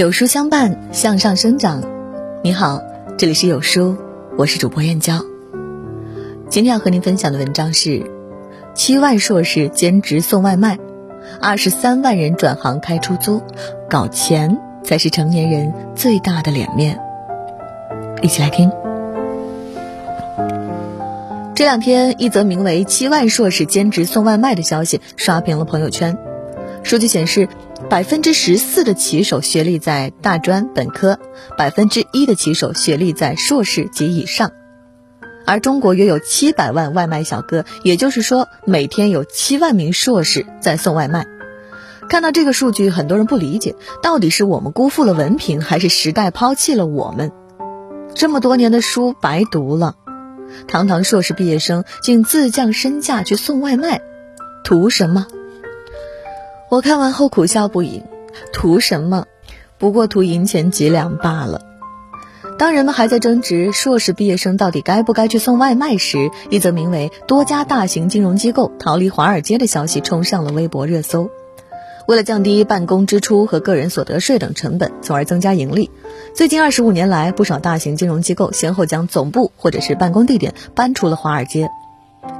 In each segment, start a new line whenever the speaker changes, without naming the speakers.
有书相伴，向上生长。你好，这里是有书，我是主播燕娇。今天要和您分享的文章是：七万硕士兼职送外卖，二十三万人转行开出租，搞钱才是成年人最大的脸面。一起来听。这两天，一则名为“七万硕士兼职送外卖”的消息刷屏了朋友圈。数据显示，百分之十四的骑手学历在大专本科，百分之一的骑手学历在硕士及以上。而中国约有七百万外卖小哥，也就是说，每天有七万名硕士在送外卖。看到这个数据，很多人不理解，到底是我们辜负了文凭，还是时代抛弃了我们？这么多年的书白读了，堂堂硕士毕业生竟自降身价去送外卖，图什么？我看完后苦笑不已，图什么？不过图银钱几两罢了。当人们还在争执硕士毕业生到底该不该去送外卖时，一则名为“多家大型金融机构逃离华尔街”的消息冲上了微博热搜。为了降低办公支出和个人所得税等成本，从而增加盈利，最近二十五年来，不少大型金融机构先后将总部或者是办公地点搬出了华尔街。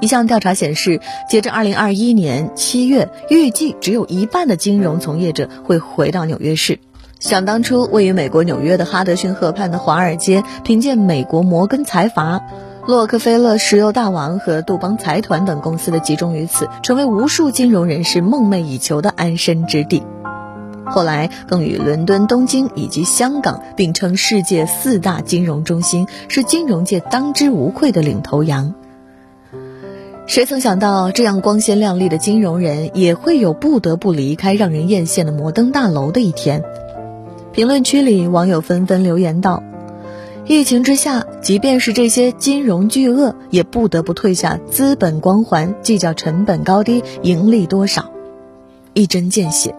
一项调查显示，截至二零二一年七月，预计只有一半的金融从业者会回到纽约市。想当初，位于美国纽约的哈德逊河畔的华尔街，凭借美国摩根财阀、洛克菲勒石油大王和杜邦财团等公司的集中于此，成为无数金融人士梦寐以求的安身之地。后来，更与伦敦、东京以及香港并称世界四大金融中心，是金融界当之无愧的领头羊。谁曾想到，这样光鲜亮丽的金融人，也会有不得不离开让人艳羡的摩登大楼的一天。评论区里，网友纷纷留言道：“疫情之下，即便是这些金融巨鳄，也不得不退下资本光环，计较成本高低、盈利多少。”一针见血。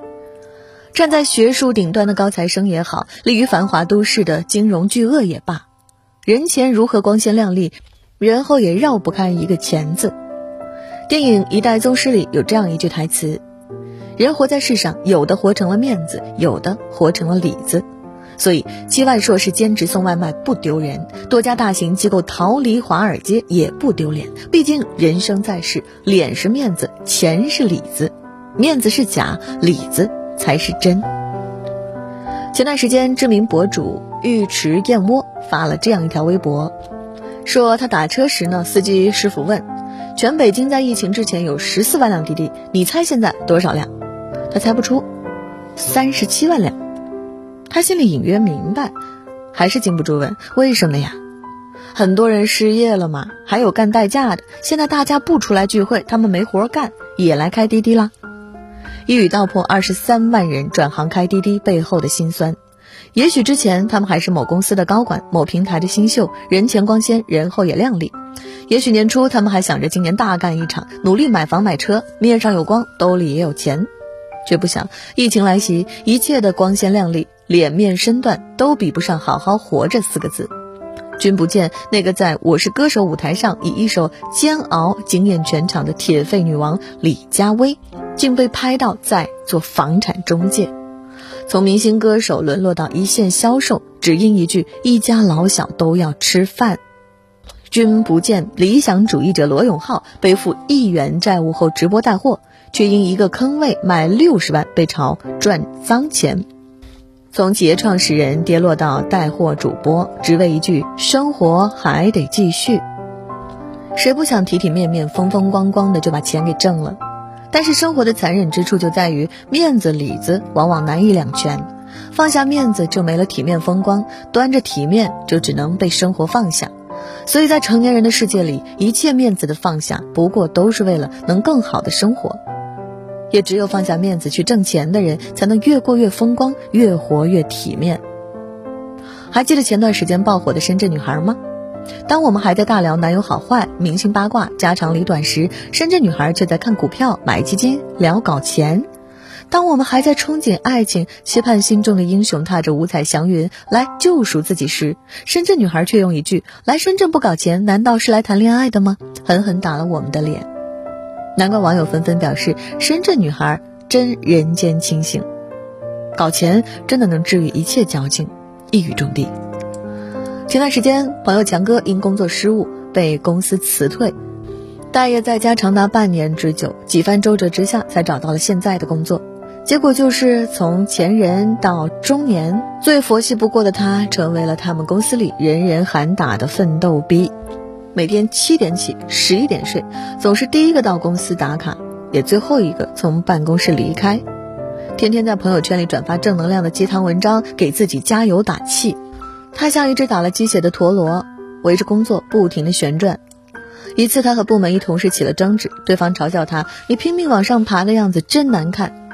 站在学术顶端的高材生也好，立于繁华都市的金融巨鳄也罢，人前如何光鲜亮丽，人后也绕不开一个“钱”字。电影《一代宗师》里有这样一句台词：“人活在世上，有的活成了面子，有的活成了里子。所以，七万硕士兼职送外卖不丢人，多家大型机构逃离华尔街也不丢脸。毕竟人生在世，脸是面子，钱是里子，面子是假，里子才是真。”前段时间，知名博主尉迟燕窝发了这样一条微博，说他打车时呢，司机师傅问。全北京在疫情之前有十四万辆滴滴，你猜现在多少辆？他猜不出，三十七万辆。他心里隐约明白，还是禁不住问为什么呀？很多人失业了嘛，还有干代驾的。现在大家不出来聚会，他们没活干，也来开滴滴啦。一语道破二十三万人转行开滴滴背后的辛酸。也许之前他们还是某公司的高管，某平台的新秀，人前光鲜，人后也靓丽。也许年初他们还想着今年大干一场，努力买房买车，面上有光，兜里也有钱，却不想疫情来袭，一切的光鲜亮丽，脸面身段都比不上“好好活着”四个字。君不见那个在我是歌手舞台上以一首《煎熬》惊艳全场的铁肺女王李佳薇，竟被拍到在做房产中介，从明星歌手沦落到一线销售，只因一句“一家老小都要吃饭”。君不见理想主义者罗永浩背负亿元债务后直播带货，却因一个坑位卖六十万被嘲赚脏钱。从企业创始人跌落到带货主播，只为一句生活还得继续。谁不想体体面面、风风光光的就把钱给挣了？但是生活的残忍之处就在于面子里子往往难以两全，放下面子就没了体面风光，端着体面就只能被生活放下。所以在成年人的世界里，一切面子的放下，不过都是为了能更好的生活。也只有放下面子去挣钱的人，才能越过越风光，越活越体面。还记得前段时间爆火的深圳女孩吗？当我们还在大聊男友好坏、明星八卦、家长里短时，深圳女孩却在看股票、买基金、聊搞钱。当我们还在憧憬爱情，期盼心中的英雄踏着五彩祥云来救赎自己时，深圳女孩却用一句“来深圳不搞钱，难道是来谈恋爱的吗？”狠狠打了我们的脸。难怪网友纷纷表示：“深圳女孩真人间清醒。”搞钱真的能治愈一切矫情，一语中的。前段时间，朋友强哥因工作失误被公司辞退，待业在家长达半年之久，几番周折之下才找到了现在的工作。结果就是从前人到中年，最佛系不过的他，成为了他们公司里人人喊打的奋斗逼。每天七点起，十一点睡，总是第一个到公司打卡，也最后一个从办公室离开。天天在朋友圈里转发正能量的鸡汤文章，给自己加油打气。他像一只打了鸡血的陀螺，围着工作不停地旋转。一次，他和部门一同事起了争执，对方嘲笑他：“你拼命往上爬的样子真难看。”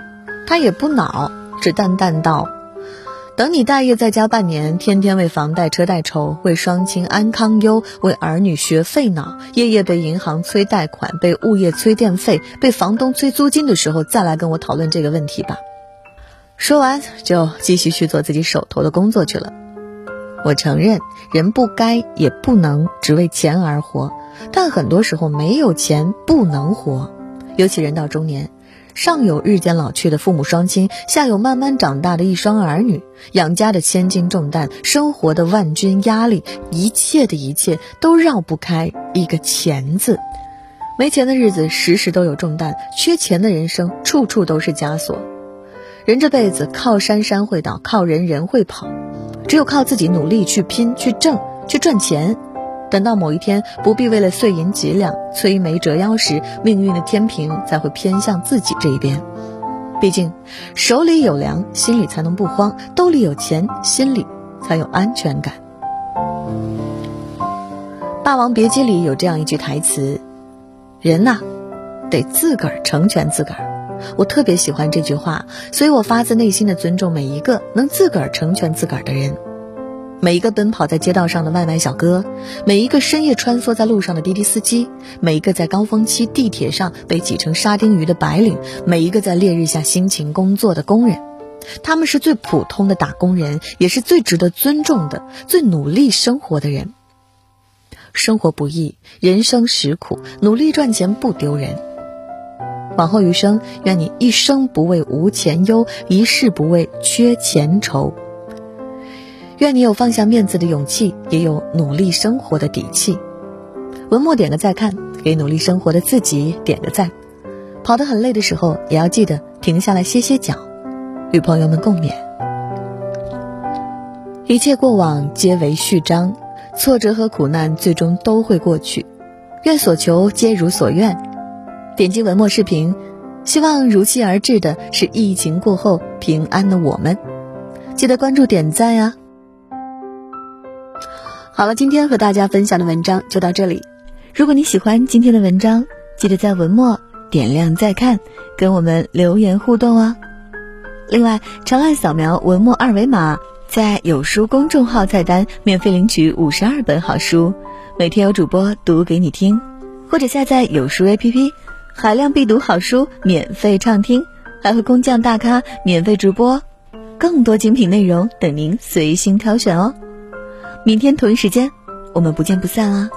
他也不恼，只淡淡道：“等你待业在家半年，天天为房贷车贷愁，为双亲安康忧，为儿女学费恼，夜夜被银行催贷款，被物业催电费，被房东催租金的时候，再来跟我讨论这个问题吧。”说完，就继续去做自己手头的工作去了。我承认，人不该也不能只为钱而活，但很多时候没有钱不能活，尤其人到中年。上有日渐老去的父母双亲，下有慢慢长大的一双儿女，养家的千斤重担，生活的万钧压力，一切的一切都绕不开一个钱字。没钱的日子时时都有重担，缺钱的人生处处都是枷锁。人这辈子靠山山会倒，靠人人会跑，只有靠自己努力去拼、去挣、去赚钱。等到某一天不必为了碎银几两摧眉折腰时，命运的天平才会偏向自己这一边。毕竟，手里有粮，心里才能不慌；兜里有钱，心里才有安全感。《霸王别姬》里有这样一句台词：“人呐，得自个儿成全自个儿。”我特别喜欢这句话，所以我发自内心的尊重每一个能自个儿成全自个儿的人。每一个奔跑在街道上的外卖小哥，每一个深夜穿梭在路上的滴滴司机，每一个在高峰期地铁上被挤成沙丁鱼的白领，每一个在烈日下辛勤工作的工人，他们是最普通的打工人，也是最值得尊重的、最努力生活的人。生活不易，人生实苦，努力赚钱不丢人。往后余生，愿你一生不为无钱忧，一世不为缺钱愁。愿你有放下面子的勇气，也有努力生活的底气。文末点个再看，给努力生活的自己点个赞。跑得很累的时候，也要记得停下来歇歇脚，与朋友们共勉。一切过往皆为序章，挫折和苦难最终都会过去。愿所求皆如所愿。点击文末视频，希望如期而至的是疫情过后平安的我们。记得关注点赞呀！好了，今天和大家分享的文章就到这里。如果你喜欢今天的文章，记得在文末点亮再看，跟我们留言互动哦。另外，长按扫描文末二维码，在有书公众号菜单免费领取五十二本好书，每天有主播读给你听，或者下载有书 APP，海量必读好书免费畅听，还会工匠大咖免费直播，更多精品内容等您随心挑选哦。明天同一时间，我们不见不散啊！